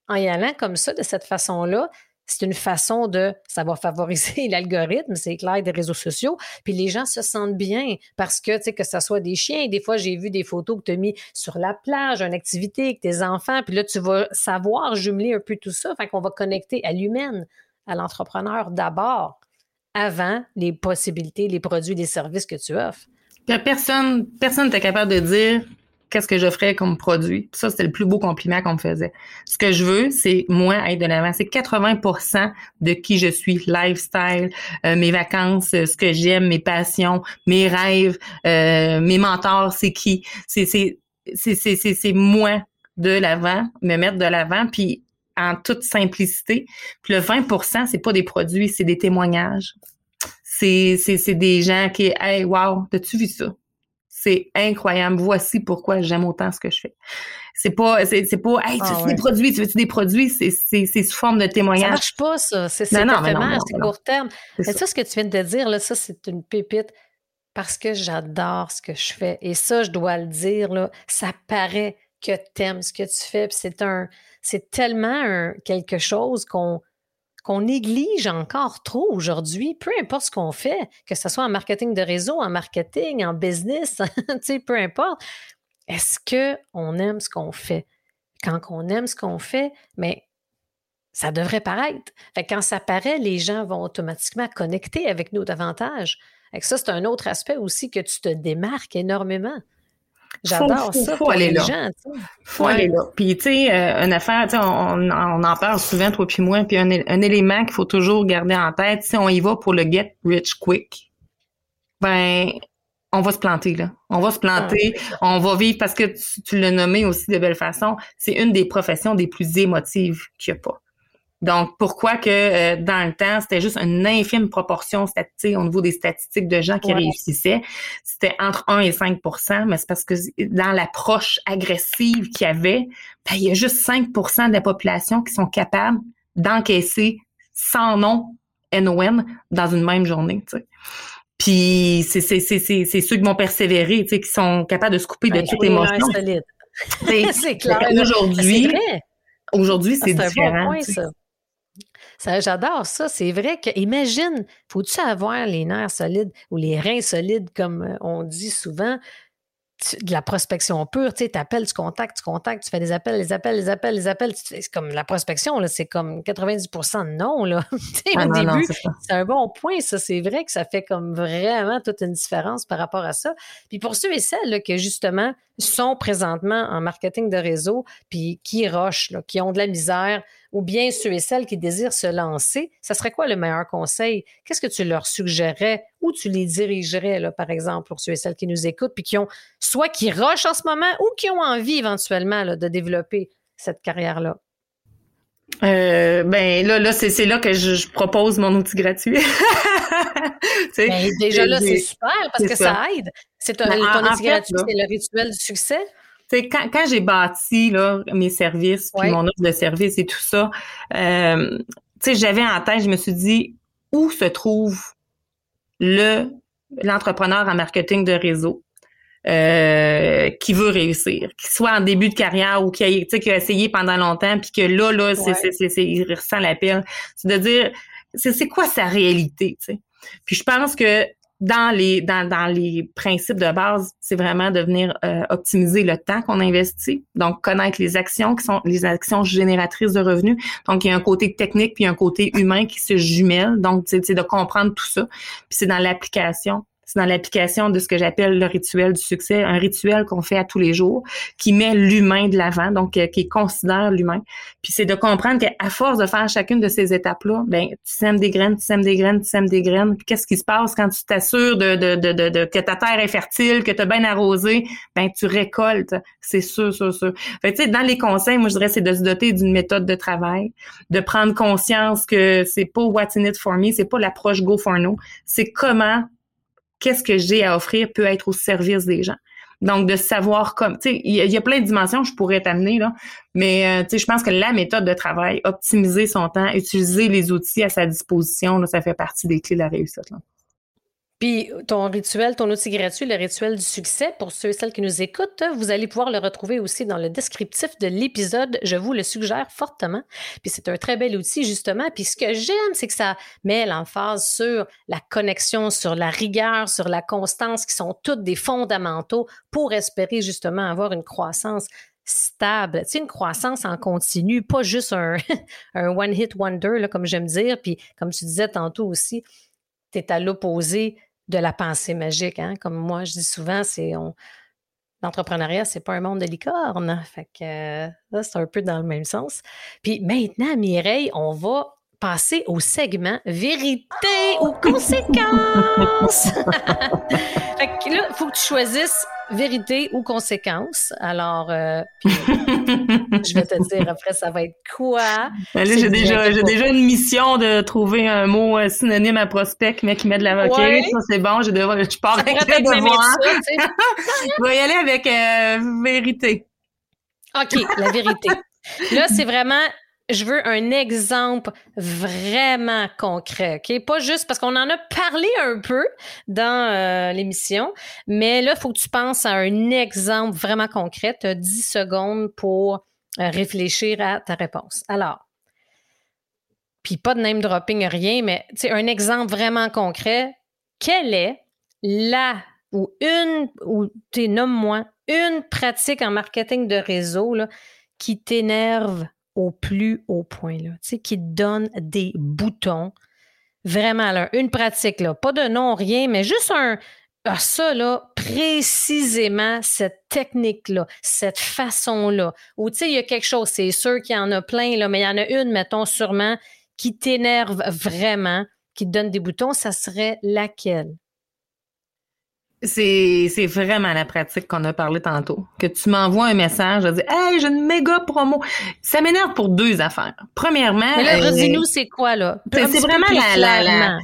en y allant comme ça, de cette façon-là, c'est une façon de, ça va favoriser l'algorithme, c'est clair, des réseaux sociaux. Puis les gens se sentent bien parce que, tu sais, que ce soit des chiens. Des fois, j'ai vu des photos que tu as mis sur la plage, une activité avec tes enfants. Puis là, tu vas savoir jumeler un peu tout ça. Fait qu'on va connecter à l'humaine à l'entrepreneur d'abord avant les possibilités, les produits, les services que tu offres. Personne personne n'était capable de dire qu'est-ce que je ferais comme produit. Ça, c'était le plus beau compliment qu'on me faisait. Ce que je veux, c'est moi être de l'avant. C'est 80% de qui je suis, lifestyle, euh, mes vacances, euh, ce que j'aime, mes passions, mes rêves, euh, mes mentors, c'est qui? C'est moi de l'avant, me mettre de l'avant, puis en toute simplicité. Puis le 20% c'est pas des produits, c'est des témoignages. C'est, c'est, c'est des gens qui, hey, wow, as-tu vu ça? C'est incroyable. Voici pourquoi j'aime autant ce que je fais. C'est pas, c'est, c'est pas, hey, tu ah, veux des produits, tu veux-tu des produits? C'est, c'est, c'est sous forme de témoignage. Ça marche pas, ça. C'est, c'est éphémère, c'est court terme. Mais ça. ce que tu viens de dire, là, ça, c'est une pépite parce que j'adore ce que je fais. Et ça, je dois le dire, là, ça paraît que tu aimes ce que tu fais. C'est c'est tellement quelque chose qu'on néglige encore trop aujourd'hui, peu importe ce qu'on fait, que ce soit en marketing de réseau, en marketing, en business, peu importe. Est-ce qu'on aime ce qu'on fait? Quand on aime ce qu'on fait, mais ça devrait paraître. Fait quand ça paraît, les gens vont automatiquement connecter avec nous davantage. Et ça, c'est un autre aspect aussi que tu te démarques énormément. J'adore ça. Faut aller là. Gens, faut aller là. Puis, tu sais, euh, une affaire, tu sais, on, en parle souvent, toi puis moi, puis un, élément qu'il faut toujours garder en tête, si on y va pour le get rich quick, ben, on va se planter, là. On va se planter, ah, on va vivre, parce que tu, tu l'as nommé aussi de belle façon, c'est une des professions des plus émotives qu'il n'y a pas. Donc, pourquoi que euh, dans le temps, c'était juste une infime proportion statistique au niveau des statistiques de gens qui réussissaient. C'était entre 1 et 5% mais c'est parce que dans l'approche agressive qu'il y avait, ben, il y a juste 5% de la population qui sont capables d'encaisser sans nom NON dans une même journée. Puis c'est ceux qui vont persévérer, tu sais, qui sont capables de se couper de ben, toute émotion. C'est clair. Aujourd'hui, aujourd'hui, c'est différent. Bon point, ça. J'adore ça. C'est vrai que, imagine, faut-tu avoir les nerfs solides ou les reins solides, comme euh, on dit souvent, de la prospection pure, tu sais, appelles, tu contactes, tu contactes, tu fais des appels, les appels, les appels, les appels. C'est comme la prospection, là, c'est comme 90% de non, là. Ah au début, c'est un bon point, ça. C'est vrai que ça fait comme vraiment toute une différence par rapport à ça. Puis pour ceux et celles là, que justement sont présentement en marketing de réseau, puis qui rochent, là, qui ont de la misère, ou bien ceux et celles qui désirent se lancer, ça serait quoi le meilleur conseil? Qu'est-ce que tu leur suggérerais? Où tu les dirigerais, là, par exemple, pour ceux et celles qui nous écoutent, puis qui ont soit qui rushent en ce moment ou qui ont envie éventuellement de développer cette carrière-là? Euh, ben là, là c'est là que je, propose mon outil gratuit. ben, déjà là, c'est super parce que ça, aide. C'est un, ben, gratuit, c'est le rituel du succès quand, quand j'ai bâti là, mes services, puis mon offre de service et tout ça, euh, j'avais en tête, je me suis dit, où se trouve le l'entrepreneur en marketing de réseau euh, qui veut réussir, qui soit en début de carrière ou qui a, qui a essayé pendant longtemps, puis que là, là, c'est, c'est, il ressent l'appel. C'est de dire, c'est, quoi sa réalité, tu sais? Puis je pense que dans les dans, dans les principes de base, c'est vraiment de venir euh, optimiser le temps qu'on investit, donc connaître les actions qui sont les actions génératrices de revenus. Donc il y a un côté technique puis un côté humain qui se jumellent. Donc c'est de comprendre tout ça. Puis c'est dans l'application c'est dans l'application de ce que j'appelle le rituel du succès, un rituel qu'on fait à tous les jours, qui met l'humain de l'avant, donc euh, qui considère l'humain. Puis c'est de comprendre qu'à force de faire chacune de ces étapes-là, ben tu sèmes des graines, tu sèmes des graines, tu sèmes des graines. Qu'est-ce qui se passe quand tu t'assures de, de, de, de, que ta terre est fertile, que tu as bien arrosé, ben tu récoltes, c'est sûr, sûr, sûr. Fait tu sais, dans les conseils, moi je dirais c'est de se doter d'une méthode de travail, de prendre conscience que c'est pas what's in it for me, c'est pas l'approche go for no, c'est comment qu'est-ce que j'ai à offrir peut être au service des gens. Donc, de savoir comme, tu sais, il y, a plein de dimensions que je pourrais t'amener, là, mais, euh, tu sais, je pense que la méthode de travail, optimiser son temps, utiliser les outils à sa disposition, là, ça fait partie des clés de la réussite. Là. Puis ton rituel, ton outil gratuit, le rituel du succès, pour ceux et celles qui nous écoutent, vous allez pouvoir le retrouver aussi dans le descriptif de l'épisode. Je vous le suggère fortement. Puis c'est un très bel outil, justement. Puis ce que j'aime, c'est que ça met l'emphase sur la connexion, sur la rigueur, sur la constance, qui sont toutes des fondamentaux pour espérer justement avoir une croissance stable, tu sais, une croissance en continu, pas juste un, one-hit wonder, comme j'aime dire. Puis comme tu disais tantôt aussi, tu es à l'opposé de la pensée magique. Hein? Comme moi, je dis souvent, c'est on, l'entrepreneuriat, c'est pas un monde de licorne. Fait que c'est un peu dans le même sens. Puis maintenant, Mireille, on va passer au segment vérité ou conséquence. fait que là, il faut que tu choisisses vérité ou conséquence. Alors, euh, je vais te dire après, ça va être quoi? Ben j'ai déjà, j'ai déjà une mission de trouver un mot euh, synonyme à prospect, mais qui met de l'avocat. Ça, c'est bon. Je, devoir, je pars avec le devoir. je vais y aller avec euh, vérité. OK, la vérité. Là, c'est vraiment je veux un exemple vraiment concret, OK? Pas juste parce qu'on en a parlé un peu dans euh, l'émission, mais là, il faut que tu penses à un exemple vraiment concret. Tu as 10 secondes pour euh, réfléchir à ta réponse. Alors, puis pas de name dropping, rien, mais un exemple vraiment concret. Quelle est la ou une, ou tu nomme-moi, une pratique en marketing de réseau qui t'énerve au plus haut point, là, qui donne des boutons. Vraiment, une pratique, pas de nom, rien, mais juste un, ah, ça, là, précisément cette technique-là, cette façon-là, où, tu sais, il y a quelque chose, c'est sûr qu'il y en a plein, là, mais il y en a une, mettons, sûrement, qui t'énerve vraiment, qui te donne des boutons, ça serait laquelle? C'est, c'est vraiment la pratique qu'on a parlé tantôt. Que tu m'envoies un message, je dis Hey, j'ai une méga promo. Ça m'énerve pour deux affaires. Premièrement. Mais là, euh, nous c'est quoi, là? C'est, vraiment la,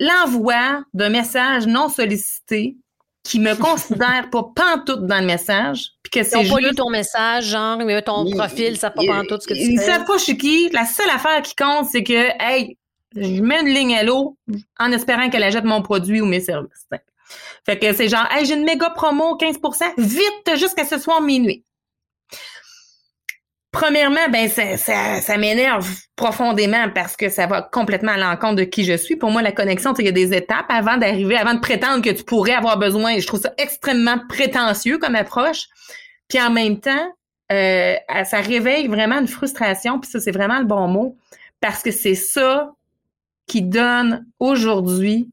l'envoi d'un message non sollicité qui me considère pas pantoute dans le message, que c'est Ils n'ont pas lu ton message, genre, mais ton profil, ça pas en tout ce que tu fais. Ils savent pas je suis qui? La seule affaire qui compte, c'est que, hey, je mets une ligne à l'eau en espérant qu'elle achète mon produit ou mes services. Fait que c'est genre, hey, j'ai une méga promo, 15% vite jusqu'à ce soir minuit. Premièrement, ben ça, ça, m'énerve profondément parce que ça va complètement à l'encontre de qui je suis. Pour moi, la connexion, il y a des étapes avant d'arriver, avant de prétendre que tu pourrais avoir besoin. Je trouve ça extrêmement prétentieux comme approche. Puis en même temps, euh, ça réveille vraiment une frustration. Puis ça, c'est vraiment le bon mot parce que c'est ça qui donne aujourd'hui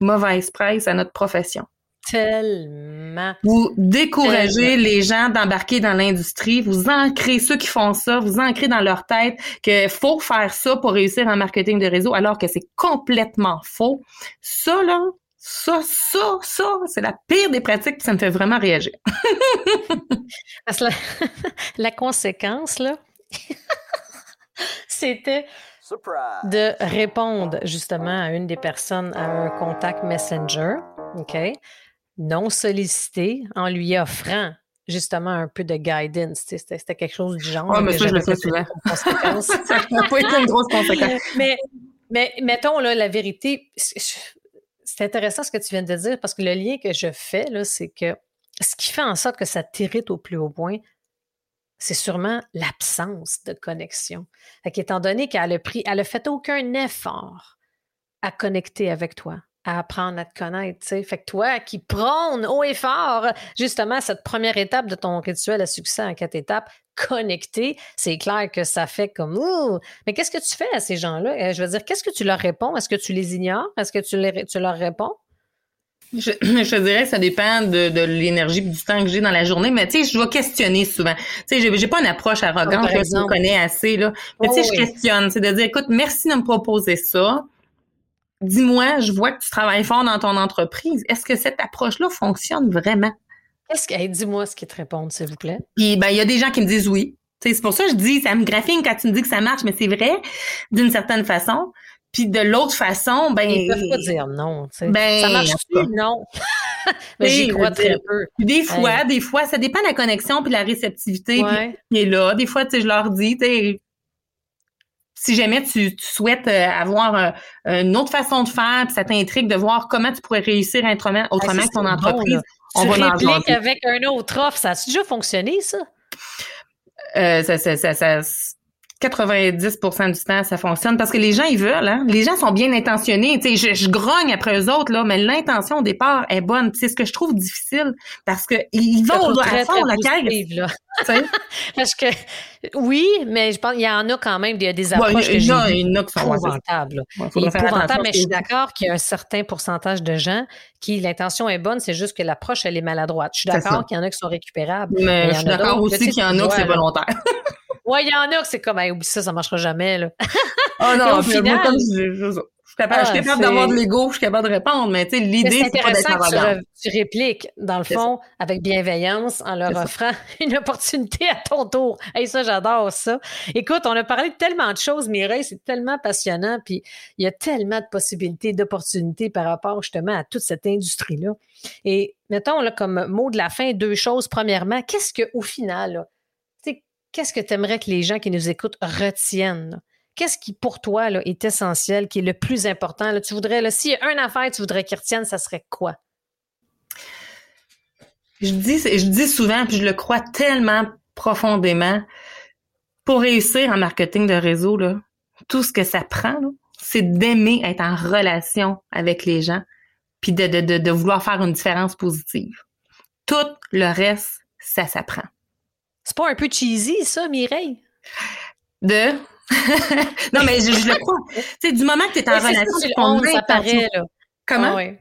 mauvaise presse à notre profession. Tellement. Vous découragez les gens d'embarquer dans l'industrie, vous ancrez ceux qui font ça, vous ancrez dans leur tête qu'il faut faire ça pour réussir en marketing de réseau, alors que c'est complètement faux. Ça, là, ça, ça, ça, c'est la pire des pratiques, puis ça me fait vraiment réagir. Parce que la, la conséquence, là, c'était de répondre justement à une des personnes à un contact Messenger, OK, non sollicité, en lui offrant justement un peu de guidance. C'était quelque chose du genre. Ah, mais ça, je le fais souvent. ça n'a pas été une grosse conséquence. Mais, mais mettons, là, la vérité, c'est intéressant ce que tu viens de dire parce que le lien que je fais, là, c'est que ce qui fait en sorte que ça t'irrite au plus haut point, c'est sûrement l'absence de connexion. Fait étant donné qu'elle a pris, elle a fait aucun effort à connecter avec toi, à apprendre à te connaître. Fait que toi qui prône haut et fort, justement, cette première étape de ton rituel à succès en quatre étapes, connecter, c'est clair que ça fait comme Ouh! Mais qu'est-ce que tu fais à ces gens-là? Euh, je veux dire, qu'est-ce que tu leur réponds? Est-ce que tu les ignores? Est-ce que tu leur réponds? Je, je dirais que ça dépend de, de l'énergie et du temps que j'ai dans la journée, mais tu sais, je dois questionner souvent. Tu sais, j'ai, j'ai pas une approche arrogante, que je connais assez, là. Mais tu sais, oh je questionne. C'est de dire, écoute, merci de me proposer ça. Dis-moi, je vois que tu travailles fort dans ton entreprise. Est-ce que cette approche-là fonctionne vraiment? Qu'est-ce que, dis-moi ce qu'ils te répondent, s'il vous plaît. Puis, ben, il y a des gens qui me disent oui. c'est pour ça que je dis, ça me graphine quand tu me dis que ça marche, mais c'est vrai, d'une certaine façon. Puis de l'autre façon, ben. Ils peuvent pas dire non. Ben, ça marche plus, non. mais j'y crois très peu. Des fois, des fois, ça dépend de la connexion puis de la réceptivité qui est là. Des fois, tu sais, je leur dis, tu si jamais tu, souhaites euh, avoir euh, une autre façon de faire, puis ça t'intrigue de voir comment tu pourrais réussir autrement, autrement que ton entreprise, on tu va répliques avec un autre offre. Ça a déjà fonctionné, ça? Euh, ça, ça, ça, ça 90% du temps, ça fonctionne parce que les gens, ils veulent. Hein? Les gens sont bien intentionnés. Tu sais, je, grogne après eux autres, là, mais l'intention au départ est bonne. C'est ce que je trouve difficile parce que ils vont à fond la caisse. parce que oui, mais je pense qu'il y en a quand même des, des approches ouais, il y, a, il y en a qui sont épouvantables. mais je suis d'accord qu'il y a un certain pourcentage de gens qui l'intention est bonne, c'est juste que l'approche elle est maladroite. Je suis d'accord qu'il y en a qui sont récupérables. Mais, je suis d'accord aussi qu'il y en a qui c'est volontaire. Ouais, il y en a que c'est comme, hey, oublie ça, ça marchera jamais, là. oh non, puis final... moi, comme je, je, je, suis capable, je suis ah, capable d'avoir de l'ego, je suis capable de répondre, mais tu sais, l'idée, c'est pas d'être arrogant. Tu, tu répliques, dans le fond, avec bienveillance, en leur offrant une opportunité à ton tour. Hey, ça, j'adore ça. Écoute, on a parlé de tellement de choses, Mireille, c'est tellement passionnant, puis il y a tellement de possibilités, d'opportunités par rapport justement à toute cette industrie-là. Et mettons, là, comme mot de la fin, deux choses. Premièrement, qu'est-ce que, au final, là, qu'est-ce que tu aimerais que les gens qui nous écoutent retiennent? Qu'est-ce qui, pour toi, est essentiel, qui est le plus important? Tu voudrais, s'il y a une affaire tu voudrais qu'ils retiennent, ça serait quoi? Je dis, souvent, puis je le crois tellement profondément, pour réussir en marketing de réseau, tout ce que ça prend, c'est d'aimer être en relation avec les gens, puis de, de, de vouloir faire une différence positive. Tout le reste, ça s'apprend. C'est pas un peu cheesy, ça, Mireille? De? non, mais je, le crois. Tu du moment que tu es en relation, tu le ça paraît, là. Comment? Ah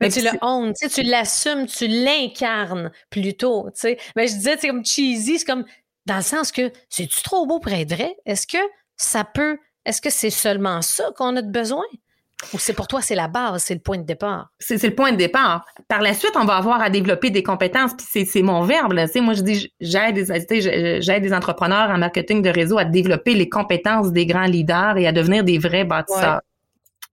mais, tu le honnes, tu l'assumes, tu l'incarnes plutôt. Mais je disais, c'est comme cheesy, c'est comme dans le sens que c'est-tu trop beau pour être vrai? Est-ce que ça peut, est-ce que c'est seulement ça qu'on a de besoin? Ou c'est pour toi, c'est la base, c'est le point de départ? C'est, le point de départ. Par la suite, on va avoir à développer des compétences, puis c'est, mon verbe. Là. moi, je dis, j'aide des, j'aide des entrepreneurs en marketing de réseau à développer les compétences des grands leaders et à devenir des vrais bâtisseurs.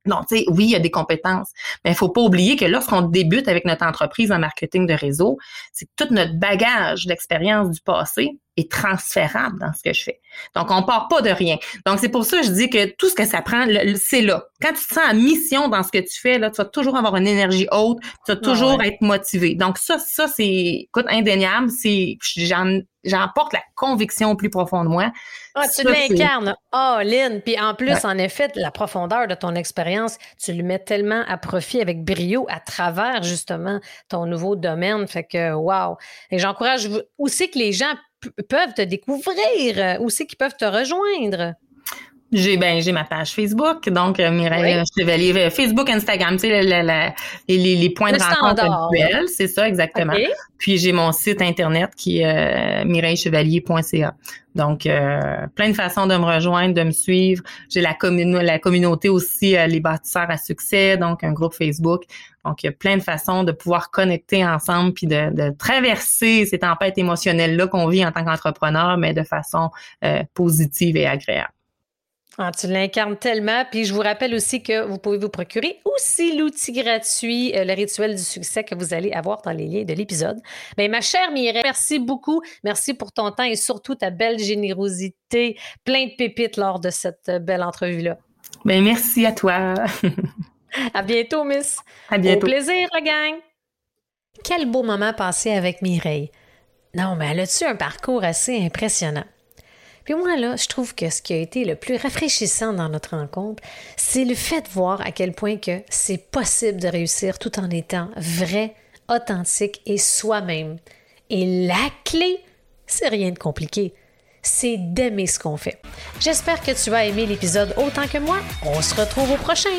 Donc, tu sais, oui, il y a des compétences, mais il faut pas oublier que lorsqu'on débute avec notre entreprise en marketing de réseau, c'est tout notre bagage d'expérience du passé est transférable dans ce que je fais. Donc, on part pas de rien. Donc, c'est pour ça que je dis que tout ce que ça prend, c'est là. Quand tu te sens en mission dans ce que tu fais, là, tu vas toujours avoir une énergie haute, tu vas toujours être motivé. Donc, ça, ça, c'est, écoute, indéniable. C'est, j'en, j'en porte la conviction au plus profond de moi. Ah, tu l'incarnes. Oh, Lynn. Puis en plus, en effet, la profondeur de ton expérience, tu le mets tellement à profit avec brio à travers, justement, ton nouveau domaine. Fait que, wow. Et j'encourage aussi que les gens peuvent te découvrir? Euh, où c'est qu'ils peuvent te rejoindre? J'ai ben j'ai ma page Facebook, donc euh, Mireille Chevalier, euh, Facebook, Instagram, tu sais, les, les, points de rencontre habituels, c'est ça exactement. Puis j'ai mon site internet qui est euh, mireillechevalier.ca. Donc plein de façons de me rejoindre, de me suivre. J'ai la, la communauté aussi, les bâtisseurs à succès, donc un groupe Facebook. Donc il y a plein de façons de pouvoir connecter ensemble puis de, de traverser ces tempêtes émotionnelles là qu'on vit en tant qu'entrepreneur, mais de façon positive et agréable. Ah, tu l'incarnes tellement. Puis je vous rappelle aussi que vous pouvez vous procurer aussi l'outil gratuit, euh, le rituel du succès que vous allez avoir dans les liens de l'épisode. Bien, ma chère Mireille, merci beaucoup. Merci pour ton temps et surtout ta belle générosité, plein de pépites lors de cette euh, belle entrevue-là. Bien, merci à toi. à bientôt, Miss. À bientôt. Au plaisir, la gang. Quel beau moment passé avec Mireille. Non, mais elle a-tu un parcours assez impressionnant? Puis moi, là, je trouve que ce qui a été le plus rafraîchissant dans notre rencontre, c'est le fait de voir à quel point que c'est possible de réussir tout en étant vrai, authentique et soi-même. Et la clé, c'est rien de compliqué. C'est d'aimer ce qu'on fait. J'espère que tu as aimé l'épisode autant que moi. On se retrouve au prochain.